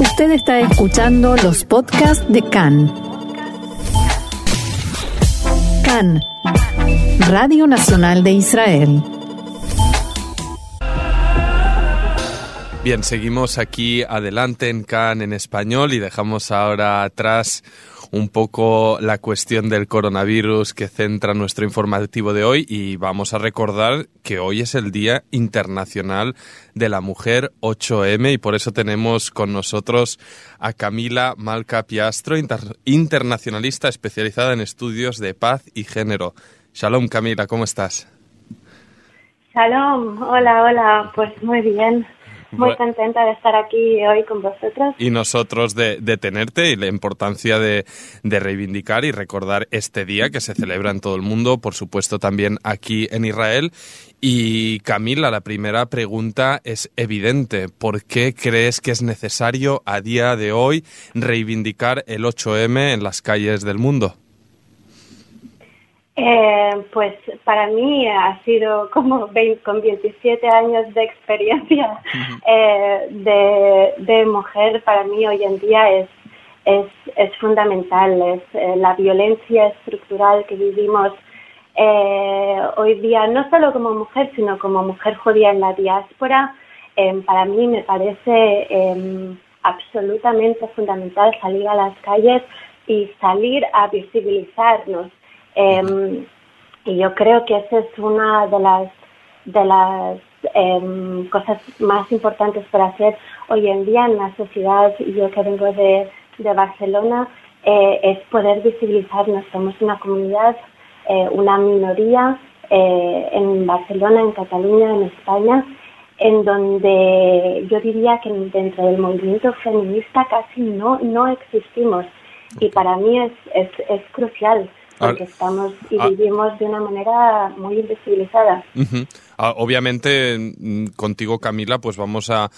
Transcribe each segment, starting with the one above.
Usted está escuchando los podcasts de CAN. CAN, Radio Nacional de Israel. Bien, seguimos aquí adelante en CAN en español y dejamos ahora atrás un poco la cuestión del coronavirus que centra nuestro informativo de hoy y vamos a recordar que hoy es el Día Internacional de la Mujer 8M y por eso tenemos con nosotros a Camila Malca Piastro, internacionalista especializada en estudios de paz y género. Shalom Camila, ¿cómo estás? Shalom, hola, hola, pues muy bien. Muy contenta de estar aquí hoy con vosotros. Y nosotros de, tenerte y la importancia de, reivindicar y recordar este día que se celebra en todo el mundo, por supuesto también aquí en Israel. Y Camila, la primera pregunta es evidente. ¿Por qué crees que es necesario a día de hoy reivindicar el 8M en las calles del mundo? Eh, pues para mí ha sido como con 27 años de experiencia eh, de, mujer, para mí hoy en día es, es, fundamental, es eh, la violencia estructural que vivimos hoy día, no solo como mujer, sino como mujer judía en la diáspora, para mí me parece em, absolutamente fundamental salir a las calles y salir a visibilizarnos Em, y yo creo que esa es una de las, de las em, cosas más importantes para hacer hoy en día en la sociedad. Yo que vengo de, de Barcelona, eh, es poder visibilizarnos. Somos una comunidad, eh, una minoría eh, en Barcelona, en Cataluña, en España, en donde yo diría que dentro del movimiento feminista casi no, no existimos. Y para mí es, es, es crucial porque estamos y ah. vivimos de una manera muy invisibilizada. Ah, obviamente, mm, contigo, Camila, pues vamos a,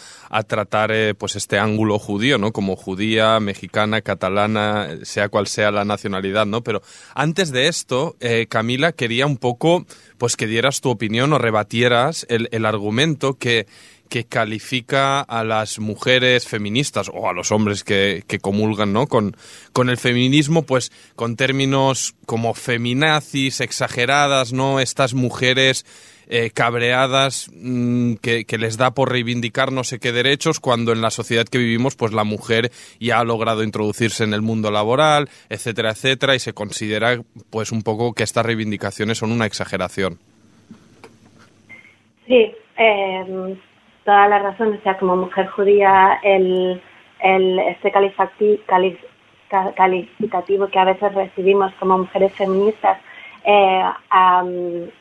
tratar eh, pues este ángulo judío, ¿no? Como judía, mexicana, catalana, sea cual sea la nacionalidad, ¿no? Pero antes de esto, eh, Camila, quería un poco, pues que dieras tu opinión o rebatieras el, el argumento que que califica a las mujeres feministas o a los hombres que, comulgan ¿no? con, con el feminismo, pues con términos como feminazis, exageradas, ¿no? Estas mujeres eh, cabreadas mm, que, que, les da por reivindicar no sé qué derechos cuando en la sociedad que vivimos pues la mujer ya ha logrado introducirse en el mundo laboral, etcétera, etcétera, y se considera pues un poco que estas reivindicaciones son una exageración. Sí, eh, toda la razón, o sea, como mujer judía, el, el este calificativo que a veces recibimos como mujeres feministas, eh,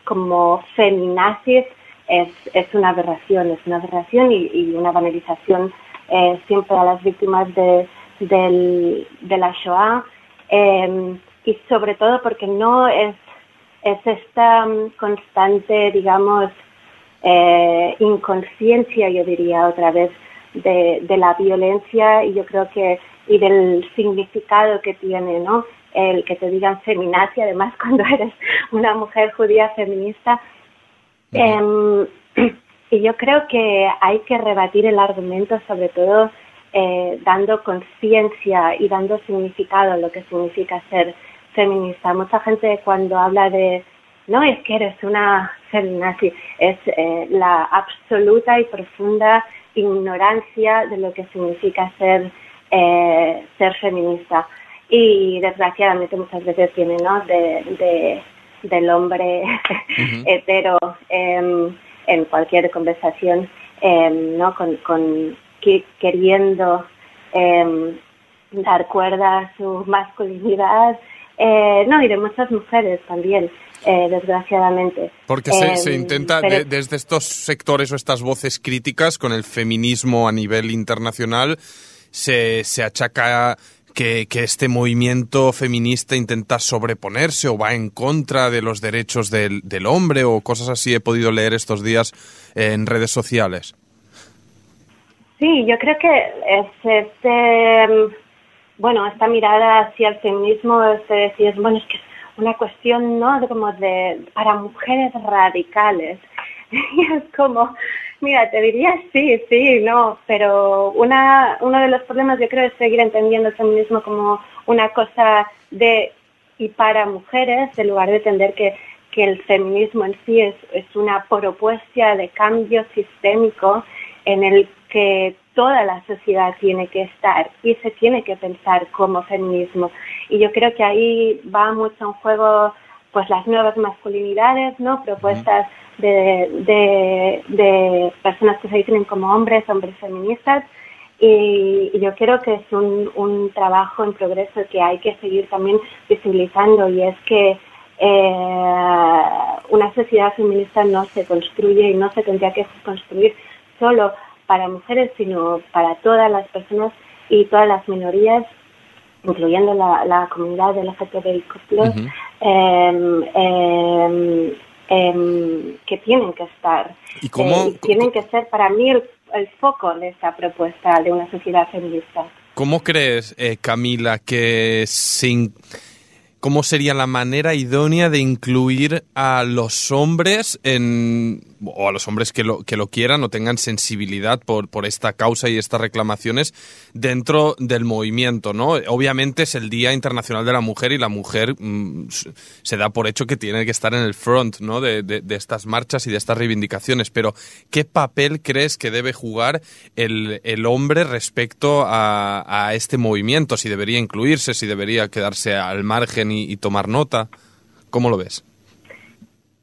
como feminazis, es, es una aberración, es una aberración y, una banalización eh, siempre a las víctimas de, del, de la Shoah em, y sobre todo porque no es, es esta constante, digamos, eh, inconsciencia, yo diría otra vez, de, la violencia y yo creo que y del significado que tiene, ¿no? El que te digan feminacia, además cuando eres una mujer judía feminista. Em, y yo creo que hay que rebatir el argumento, sobre todo eh, dando conciencia y dando significado a lo que significa ser feminista. Mucha gente cuando habla de no es que eres una feminazi, es eh, la absoluta y profunda ignorancia de lo que significa ser, eh, ser feminista. Y desgraciadamente muchas veces viene ¿no? de, del hombre hetero em, en cualquier conversación, em, ¿no? con, con queriendo em, dar cuerda a su masculinidad, eh, no, y de muchas mujeres también. Eh, desgraciadamente. Porque se, em, intenta, desde estos sectores o estas voces críticas con el feminismo a nivel internacional, se, se achaca que, que, este movimiento feminista intenta sobreponerse o va en contra de los derechos del, del hombre o cosas así he podido leer estos días en redes sociales. Sí, yo creo que es este, em, bueno, esta mirada hacia el feminismo es decir, bueno, es que una cuestión, ¿no? Como de, para mujeres radicales. Y es como, Mira, te diría sí, sí, no, pero una, uno de los problemas yo creo es seguir entendiendo el feminismo como una cosa de y para mujeres, en lugar de entender que, que el feminismo en sí es, es una propuesta de cambio sistémico en el que toda la sociedad tiene que estar y se tiene que pensar como feminismo. Y yo creo que ahí va mucho en juego pues las nuevas masculinidades, ¿no? Propuestas de, de, personas que se definen como hombres, hombres feministas. Y, yo creo que es un, un trabajo en progreso que hay que seguir también visibilizando y es que eh, una sociedad feminista no se construye y no se tendría que construir solo para mujeres, sino para todas las personas y todas las minorías, incluyendo la, la comunidad LGTBIQ+, eh, eh, que tienen que estar. ¿Y cómo, eh, tienen que ser para mí el, foco de esta propuesta de una sociedad feminista. ¿Cómo crees, eh, Camila, que sin cómo sería la manera idónea de incluir a los hombres en o a los hombres que lo, que lo quieran o tengan sensibilidad por, por esta causa y estas reclamaciones dentro del movimiento, ¿no? Obviamente es el Día Internacional de la Mujer y la mujer mm, se da por hecho que tiene que estar en el front, ¿no? De, de, estas marchas y de estas reivindicaciones, pero ¿qué papel crees que debe jugar el, el hombre respecto a, a este movimiento? Si debería incluirse, si debería quedarse al margen y, y tomar nota. ¿Cómo lo ves?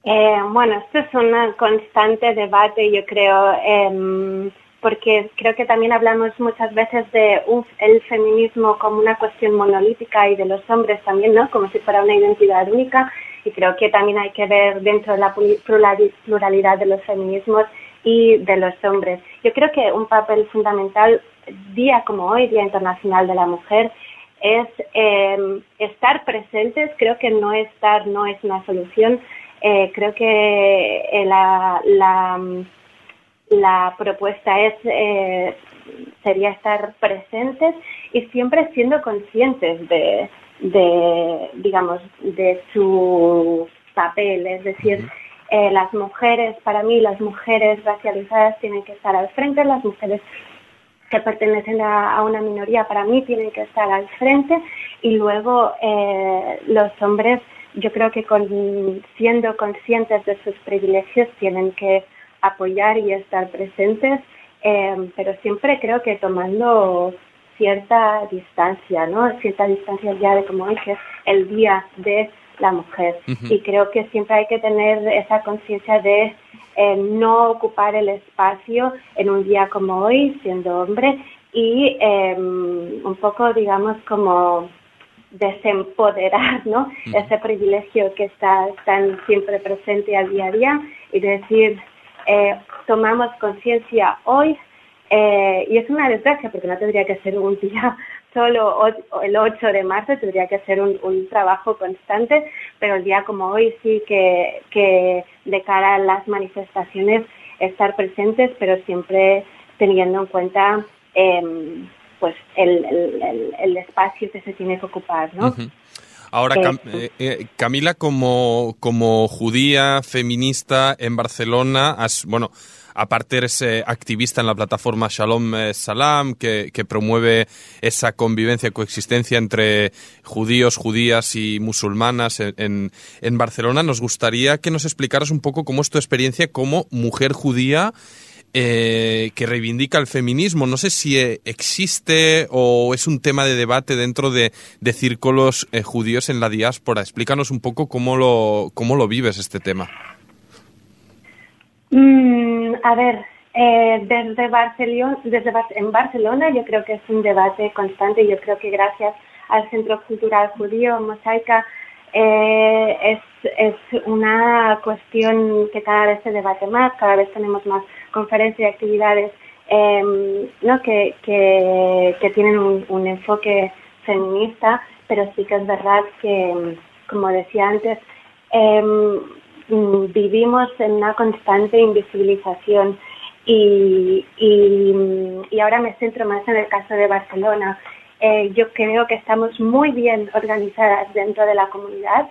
Eh, bueno, esto es un constante debate, yo creo, eh, porque creo que también hablamos muchas veces de el feminismo como una cuestión monolítica y de los hombres también, ¿no? Como si fuera una identidad única. Y creo que también hay que ver dentro de la pluralidad de los feminismos y de los hombres. Yo creo que un papel fundamental, día como hoy, Día Internacional de la Mujer, es eh, estar presentes. Creo que no estar no es una solución, eh, creo que eh, la, la, la, propuesta es eh, sería estar presentes y siempre siendo conscientes de, de digamos, de su papel, es decir, eh, las mujeres, para mí las mujeres racializadas tienen que estar al frente, las mujeres que pertenecen a, a, una minoría para mí tienen que estar al frente. Y luego eh, los hombres yo creo que con, siendo conscientes de sus privilegios tienen que apoyar y estar presentes, eh, pero siempre creo que tomando cierta distancia, ¿no? Cierta distancia ya de como hoy que es el día de la mujer. Y creo que siempre hay que tener esa conciencia de eh, no ocupar el espacio en un día como hoy, siendo hombre, y eh, un poco, digamos, como desempoderar ¿no? ese privilegio que está tan siempre presente al día a día y decir, eh, tomamos conciencia hoy eh, y es una desgracia porque no tendría que ser un día solo el 8 de marzo, tendría que ser un, un, trabajo constante, pero el día como hoy sí que, que de cara a las manifestaciones estar presentes, pero siempre teniendo en cuenta eh, pues el, el, el, espacio que se tiene que ocupar, ¿no? Ahora, eh, eh, Camila, como, como judía feminista en Barcelona, has, bueno, aparte eres eh, activista en la plataforma Shalom Salam, que, que, promueve esa convivencia, coexistencia entre judíos, judías y musulmanas en, en, en Barcelona. Nos gustaría que nos explicaras un poco cómo es tu experiencia como mujer judía eh, que reivindica el feminismo. No sé si eh, existe o es un tema de debate dentro de, de círculos eh, judíos en la diáspora. Explícanos un poco cómo lo, cómo lo vives este tema. Mm, a ver, eh, desde, Barcelona, desde en Barcelona yo creo que es un debate constante. Yo creo que gracias al Centro Cultural Judío Mosaica eh, es, es una cuestión que cada vez se debate más, cada vez tenemos más conferencias y actividades eh, ¿no? que, que, tienen un, enfoque feminista, pero sí que es verdad que, como decía antes, eh, vivimos en una constante invisibilización y, y, y, ahora me centro más en el caso de Barcelona. Eh, yo creo que estamos muy bien organizadas dentro de la comunidad.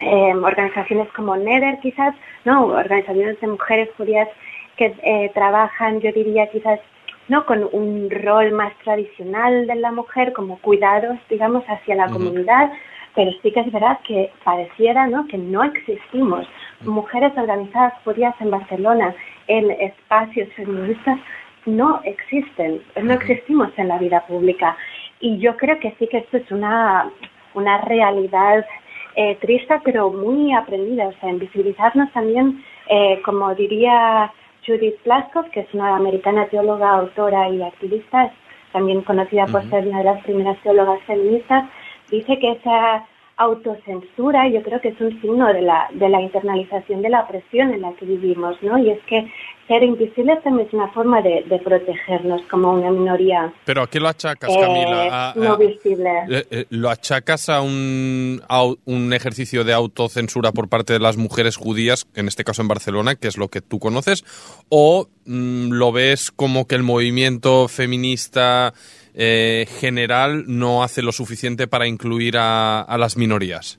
Organizaciones como NEDER quizás, no, organizaciones de mujeres judías que eh, trabajan, yo diría quizás, ¿no? Con un rol más tradicional de la mujer, como cuidados, digamos, hacia la comunidad, pero sí que es verdad que pareciera, ¿no? Que no existimos. Mujeres organizadas judías en Barcelona, en espacios feministas, no existen, no existimos en la vida pública. Y yo creo que sí que esto es una, una realidad eh, triste, pero muy aprendida. O sea, en visibilizarnos también, eh, como diría Judith Plaskov, que es una americana teóloga, autora y activista, también conocida por ser una de las primeras teólogas feministas, dice que esa autocensura yo creo que es un signo de la, de la internalización de la opresión en la que vivimos, ¿no? Y es que ser invisible también es una forma de, protegernos como una minoría. ¿Pero a qué lo achacas, Camila? Eh, no visible. Eh, eh, ¿Lo achacas a un, un ejercicio de autocensura por parte de las mujeres judías, en este caso en Barcelona, que es lo que tú conoces? ¿O mm, lo ves como que el movimiento feminista general no hace lo suficiente para incluir a, a las minorías?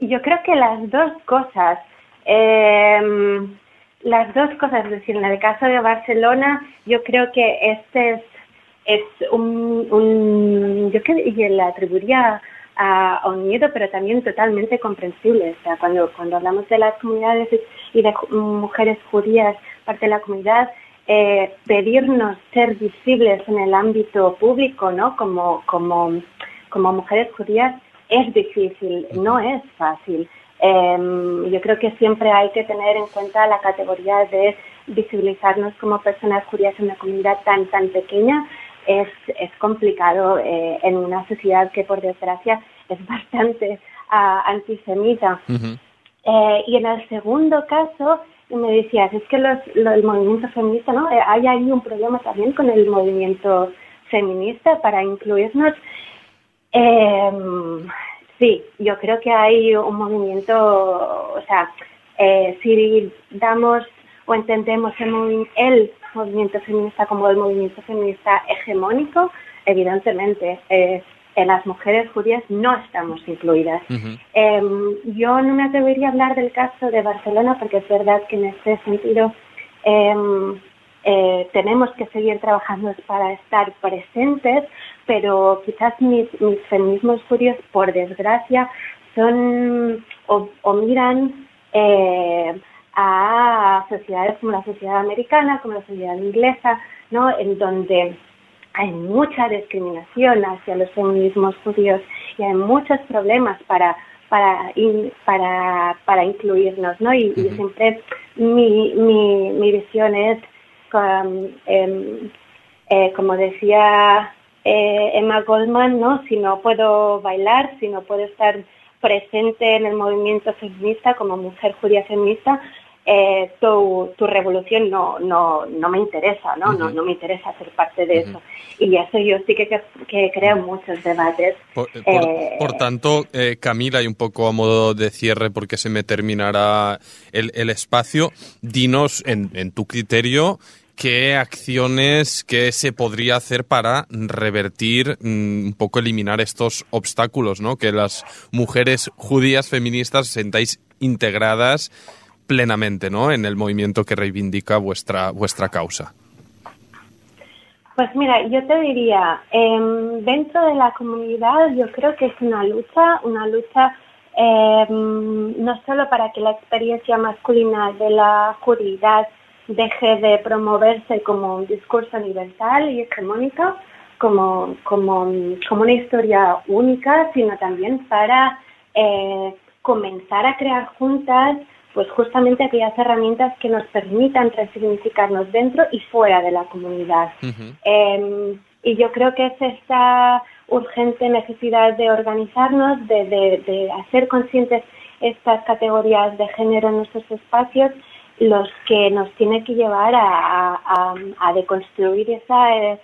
Yo creo que las dos cosas. Eh, las dos cosas, es decir, en el caso de Barcelona, yo creo que este es, es un, un yo creo que le atribuiría a, un miedo, pero también totalmente comprensible. O sea, cuando, cuando hablamos de las comunidades y de mujeres judías, parte de la comunidad, eh, pedirnos ser visibles en el ámbito público, ¿no? Como, como, como mujeres judías es difícil, no es fácil. Eh, yo creo que siempre hay que tener en cuenta la categoría de visibilizarnos como personas judías en una comunidad tan, tan pequeña. Es, es complicado eh, en una sociedad que, por desgracia, es bastante uh, antisemita. eh, y en el segundo caso, me decías, es que los, el movimiento feminista, ¿no? Eh, hay ahí un problema también con el movimiento feminista para incluirnos. Eh, Sí, yo creo que hay un movimiento, o sea, eh, si damos o entendemos el, el, movimiento feminista como el movimiento feminista hegemónico, evidentemente eh, las mujeres judías no estamos incluidas. Em, yo no me atrevería a hablar del caso de Barcelona porque es verdad que en este sentido em, eh, tenemos que seguir trabajando para estar presentes, pero quizás mis, mis feminismos judíos, por desgracia, son o, miran eh, a sociedades como la sociedad americana, como la sociedad inglesa, ¿no? En donde hay mucha discriminación hacia los feminismos judíos y hay muchos problemas para para para para incluirnos, ¿no? Y, siempre mi, mi, mi visión es Em, eh, como decía eh, Emma Goldman, ¿no? Si no puedo bailar, si no puedo estar presente en el movimiento feminista como mujer judía feminista, eh, tu, tu, revolución no, no, no me interesa, ¿no? no, no me interesa ser parte de eso. Y eso yo sí que, que creo muchos debates. Por, eh, tanto, eh, Camila, y un poco a modo de cierre, porque se me terminará el, el espacio, dinos en, en tu criterio qué acciones que se podría hacer para revertir, mm, un poco eliminar estos obstáculos, ¿no? Que las mujeres judías feministas sentáis integradas plenamente, ¿no? En el movimiento que reivindica vuestra vuestra causa. Pues mira, yo te diría, em, dentro de la comunidad yo creo que es una lucha, una lucha em, no solo para que la experiencia masculina de la judidad deje de promoverse como un discurso universal y hegemónico, como, como, como una historia única, sino también para eh, comenzar a crear juntas pues justamente aquellas herramientas que nos permitan resignificarnos dentro y fuera de la comunidad. Em, y yo creo que es esta urgente necesidad de organizarnos, de, de, de hacer conscientes estas categorías de género en nuestros espacios los que nos tiene que llevar a, a, deconstruir esa eh,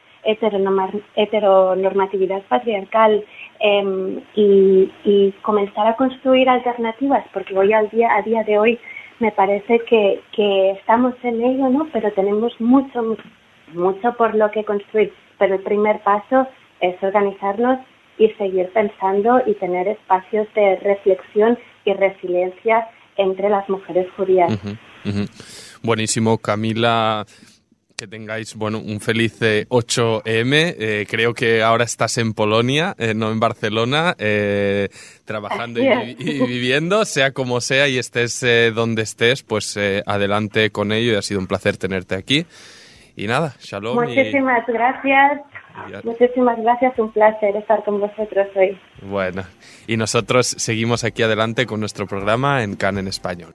heteronormatividad patriarcal y, y, comenzar a construir alternativas, porque hoy al día, a día de hoy me parece que, que estamos en ello, ¿no? Pero tenemos mucho, mucho por lo que construir. Pero el primer paso es organizarnos y seguir pensando y tener espacios de reflexión y resiliencia entre las mujeres judías. Buenísimo, Camila que tengáis bueno un feliz 8M. Eh, eh, creo que ahora estás en Polonia, eh, no en Barcelona, trabajando y, viviendo, sea como sea y estés donde estés, pues adelante con ello y ha sido un placer tenerte aquí. Y nada, shalom. Muchísimas gracias. Muchísimas gracias, un placer estar con vosotros hoy. Bueno, y nosotros seguimos aquí adelante con nuestro programa en CAN en español.